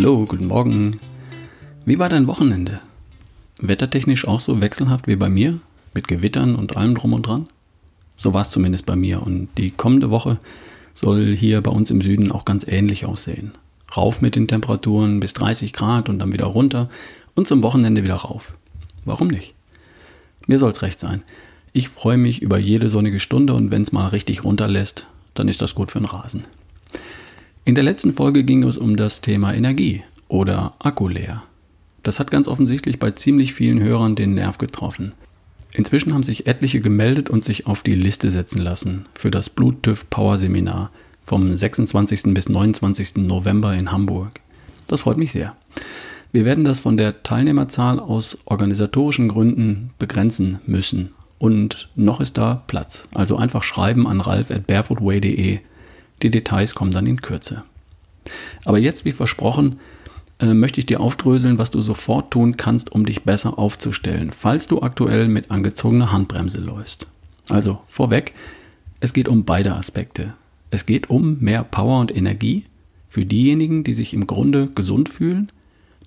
Hallo, guten Morgen. Wie war dein Wochenende? Wettertechnisch auch so wechselhaft wie bei mir? Mit Gewittern und allem drum und dran? So war es zumindest bei mir und die kommende Woche soll hier bei uns im Süden auch ganz ähnlich aussehen. Rauf mit den Temperaturen bis 30 Grad und dann wieder runter und zum Wochenende wieder rauf. Warum nicht? Mir soll's recht sein. Ich freue mich über jede sonnige Stunde und wenn es mal richtig runterlässt, dann ist das gut für den Rasen. In der letzten Folge ging es um das Thema Energie oder Akku leer. Das hat ganz offensichtlich bei ziemlich vielen Hörern den Nerv getroffen. Inzwischen haben sich etliche gemeldet und sich auf die Liste setzen lassen für das Bluttüv Power Seminar vom 26. bis 29. November in Hamburg. Das freut mich sehr. Wir werden das von der Teilnehmerzahl aus organisatorischen Gründen begrenzen müssen. Und noch ist da Platz. Also einfach schreiben an ralf at barefootway.de die Details kommen dann in Kürze. Aber jetzt, wie versprochen, äh, möchte ich dir aufdröseln, was du sofort tun kannst, um dich besser aufzustellen, falls du aktuell mit angezogener Handbremse läufst. Also vorweg, es geht um beide Aspekte. Es geht um mehr Power und Energie für diejenigen, die sich im Grunde gesund fühlen,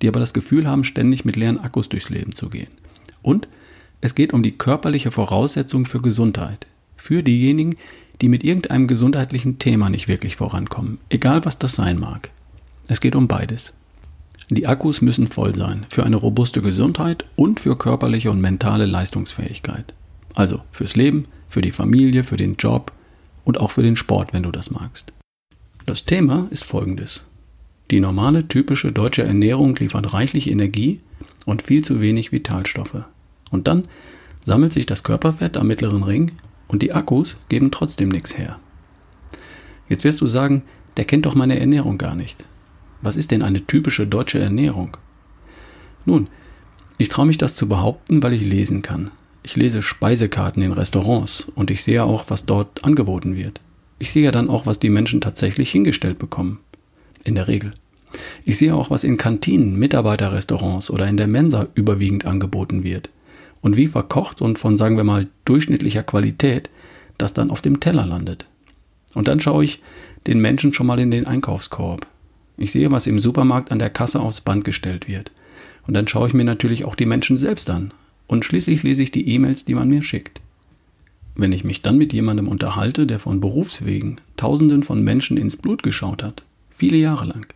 die aber das Gefühl haben, ständig mit leeren Akkus durchs Leben zu gehen. Und es geht um die körperliche Voraussetzung für Gesundheit. Für diejenigen, die mit irgendeinem gesundheitlichen Thema nicht wirklich vorankommen, egal was das sein mag. Es geht um beides. Die Akkus müssen voll sein für eine robuste Gesundheit und für körperliche und mentale Leistungsfähigkeit. Also fürs Leben, für die Familie, für den Job und auch für den Sport, wenn du das magst. Das Thema ist folgendes. Die normale typische deutsche Ernährung liefert reichlich Energie und viel zu wenig Vitalstoffe. Und dann sammelt sich das Körperfett am mittleren Ring und die Akkus geben trotzdem nichts her. Jetzt wirst du sagen, der kennt doch meine Ernährung gar nicht. Was ist denn eine typische deutsche Ernährung? Nun, ich traue mich das zu behaupten, weil ich lesen kann. Ich lese Speisekarten in Restaurants und ich sehe auch, was dort angeboten wird. Ich sehe ja dann auch, was die Menschen tatsächlich hingestellt bekommen. In der Regel. Ich sehe auch, was in Kantinen, Mitarbeiterrestaurants oder in der Mensa überwiegend angeboten wird und wie verkocht und von, sagen wir mal, durchschnittlicher Qualität das dann auf dem Teller landet. Und dann schaue ich den Menschen schon mal in den Einkaufskorb. Ich sehe, was im Supermarkt an der Kasse aufs Band gestellt wird. Und dann schaue ich mir natürlich auch die Menschen selbst an. Und schließlich lese ich die E-Mails, die man mir schickt. Wenn ich mich dann mit jemandem unterhalte, der von Berufswegen Tausenden von Menschen ins Blut geschaut hat, viele Jahre lang,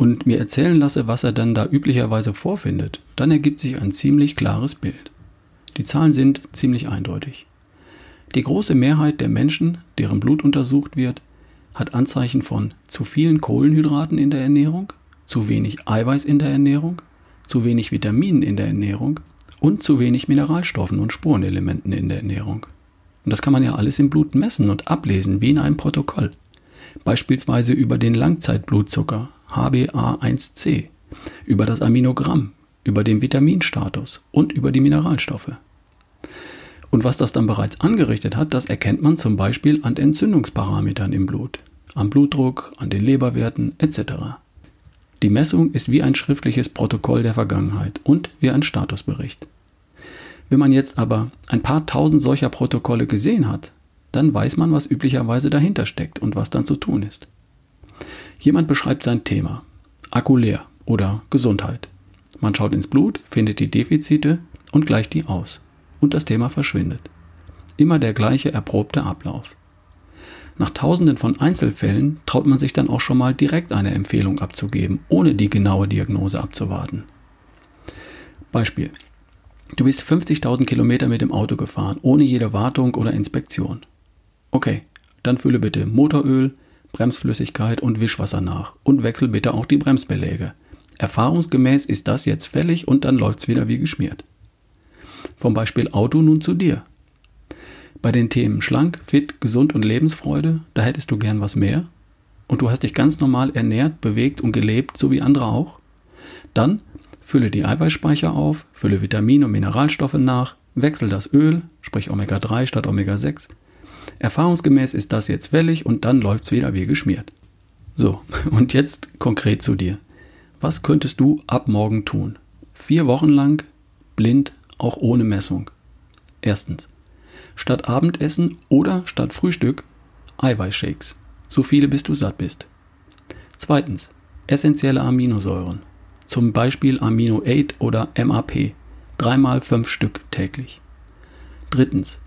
und mir erzählen lasse, was er dann da üblicherweise vorfindet, dann ergibt sich ein ziemlich klares Bild. Die Zahlen sind ziemlich eindeutig. Die große Mehrheit der Menschen, deren Blut untersucht wird, hat Anzeichen von zu vielen Kohlenhydraten in der Ernährung, zu wenig Eiweiß in der Ernährung, zu wenig Vitaminen in der Ernährung und zu wenig Mineralstoffen und Spurenelementen in der Ernährung. Und das kann man ja alles im Blut messen und ablesen, wie in einem Protokoll. Beispielsweise über den Langzeitblutzucker, HbA1c, über das Aminogramm, über den Vitaminstatus und über die Mineralstoffe. Und was das dann bereits angerichtet hat, das erkennt man zum Beispiel an Entzündungsparametern im Blut, am Blutdruck, an den Leberwerten etc. Die Messung ist wie ein schriftliches Protokoll der Vergangenheit und wie ein Statusbericht. Wenn man jetzt aber ein paar tausend solcher Protokolle gesehen hat, dann weiß man, was üblicherweise dahinter steckt und was dann zu tun ist. Jemand beschreibt sein Thema. Akku leer oder Gesundheit. Man schaut ins Blut, findet die Defizite und gleicht die aus. Und das Thema verschwindet. Immer der gleiche erprobte Ablauf. Nach tausenden von Einzelfällen traut man sich dann auch schon mal direkt eine Empfehlung abzugeben, ohne die genaue Diagnose abzuwarten. Beispiel. Du bist 50.000 Kilometer mit dem Auto gefahren, ohne jede Wartung oder Inspektion. Okay, dann fülle bitte Motoröl, Bremsflüssigkeit und Wischwasser nach und wechsel bitte auch die Bremsbeläge. Erfahrungsgemäß ist das jetzt fällig und dann läuft's wieder wie geschmiert. Vom Beispiel Auto nun zu dir. Bei den Themen schlank, fit, gesund und Lebensfreude, da hättest du gern was mehr? Und du hast dich ganz normal ernährt, bewegt und gelebt, so wie andere auch? Dann fülle die Eiweißspeicher auf, fülle Vitamine und Mineralstoffe nach, wechsel das Öl, sprich Omega-3 statt Omega-6, Erfahrungsgemäß ist das jetzt wellig und dann läuft es wieder wie geschmiert. So, und jetzt konkret zu dir. Was könntest du ab morgen tun? Vier Wochen lang, blind, auch ohne Messung. Erstens, statt Abendessen oder statt Frühstück Eiweißshakes. So viele bis du satt bist. Zweitens, essentielle Aminosäuren, zum Beispiel Amino 8 oder MAP, dreimal fünf Stück täglich. Drittens,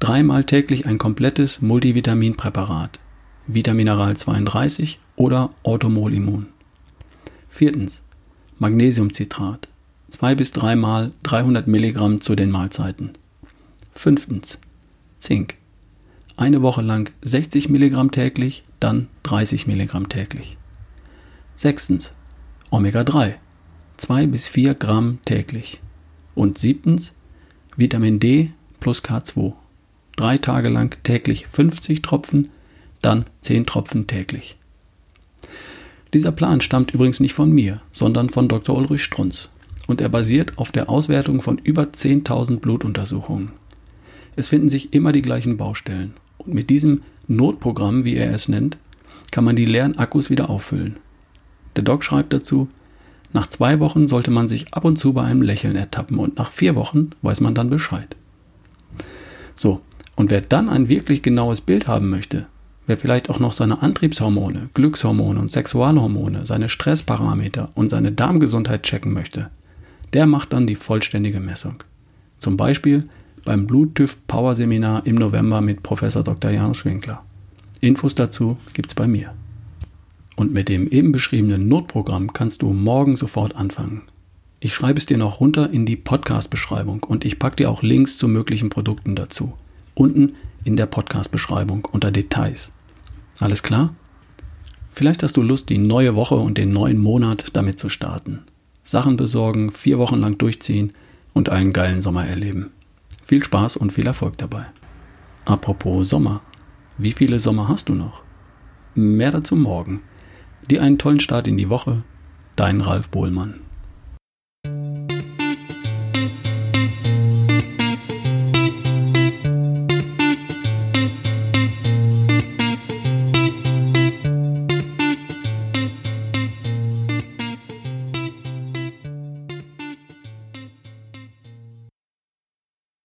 dreimal täglich ein komplettes Multivitaminpräparat, Vitamineral 32 oder Orthomol Viertens, Magnesiumcitrat, zwei bis dreimal 300 Milligramm zu den Mahlzeiten. Fünftens, Zink, eine Woche lang 60 Milligramm täglich, dann 30 Milligramm täglich. Sechstens, Omega-3, 2 bis 4 Gramm täglich. Und siebtens, Vitamin D plus K2, drei Tage lang täglich 50 Tropfen, dann 10 Tropfen täglich. Dieser Plan stammt übrigens nicht von mir, sondern von Dr. Ulrich Strunz und er basiert auf der Auswertung von über 10.000 Blutuntersuchungen. Es finden sich immer die gleichen Baustellen und mit diesem Notprogramm, wie er es nennt, kann man die leeren Akkus wieder auffüllen. Der Doc schreibt dazu, nach zwei Wochen sollte man sich ab und zu bei einem Lächeln ertappen und nach vier Wochen weiß man dann Bescheid. So, und wer dann ein wirklich genaues Bild haben möchte, wer vielleicht auch noch seine Antriebshormone, Glückshormone und Sexualhormone, seine Stressparameter und seine Darmgesundheit checken möchte, der macht dann die vollständige Messung. Zum Beispiel beim Bluttüv Power Seminar im November mit Professor Dr. Janusz Winkler. Infos dazu gibt's bei mir. Und mit dem eben beschriebenen Notprogramm kannst du morgen sofort anfangen. Ich schreibe es dir noch runter in die Podcast-Beschreibung und ich packe dir auch Links zu möglichen Produkten dazu. Unten in der Podcast-Beschreibung unter Details. Alles klar? Vielleicht hast du Lust, die neue Woche und den neuen Monat damit zu starten. Sachen besorgen, vier Wochen lang durchziehen und einen geilen Sommer erleben. Viel Spaß und viel Erfolg dabei. Apropos Sommer. Wie viele Sommer hast du noch? Mehr dazu morgen. Dir einen tollen Start in die Woche. Dein Ralf Bohlmann.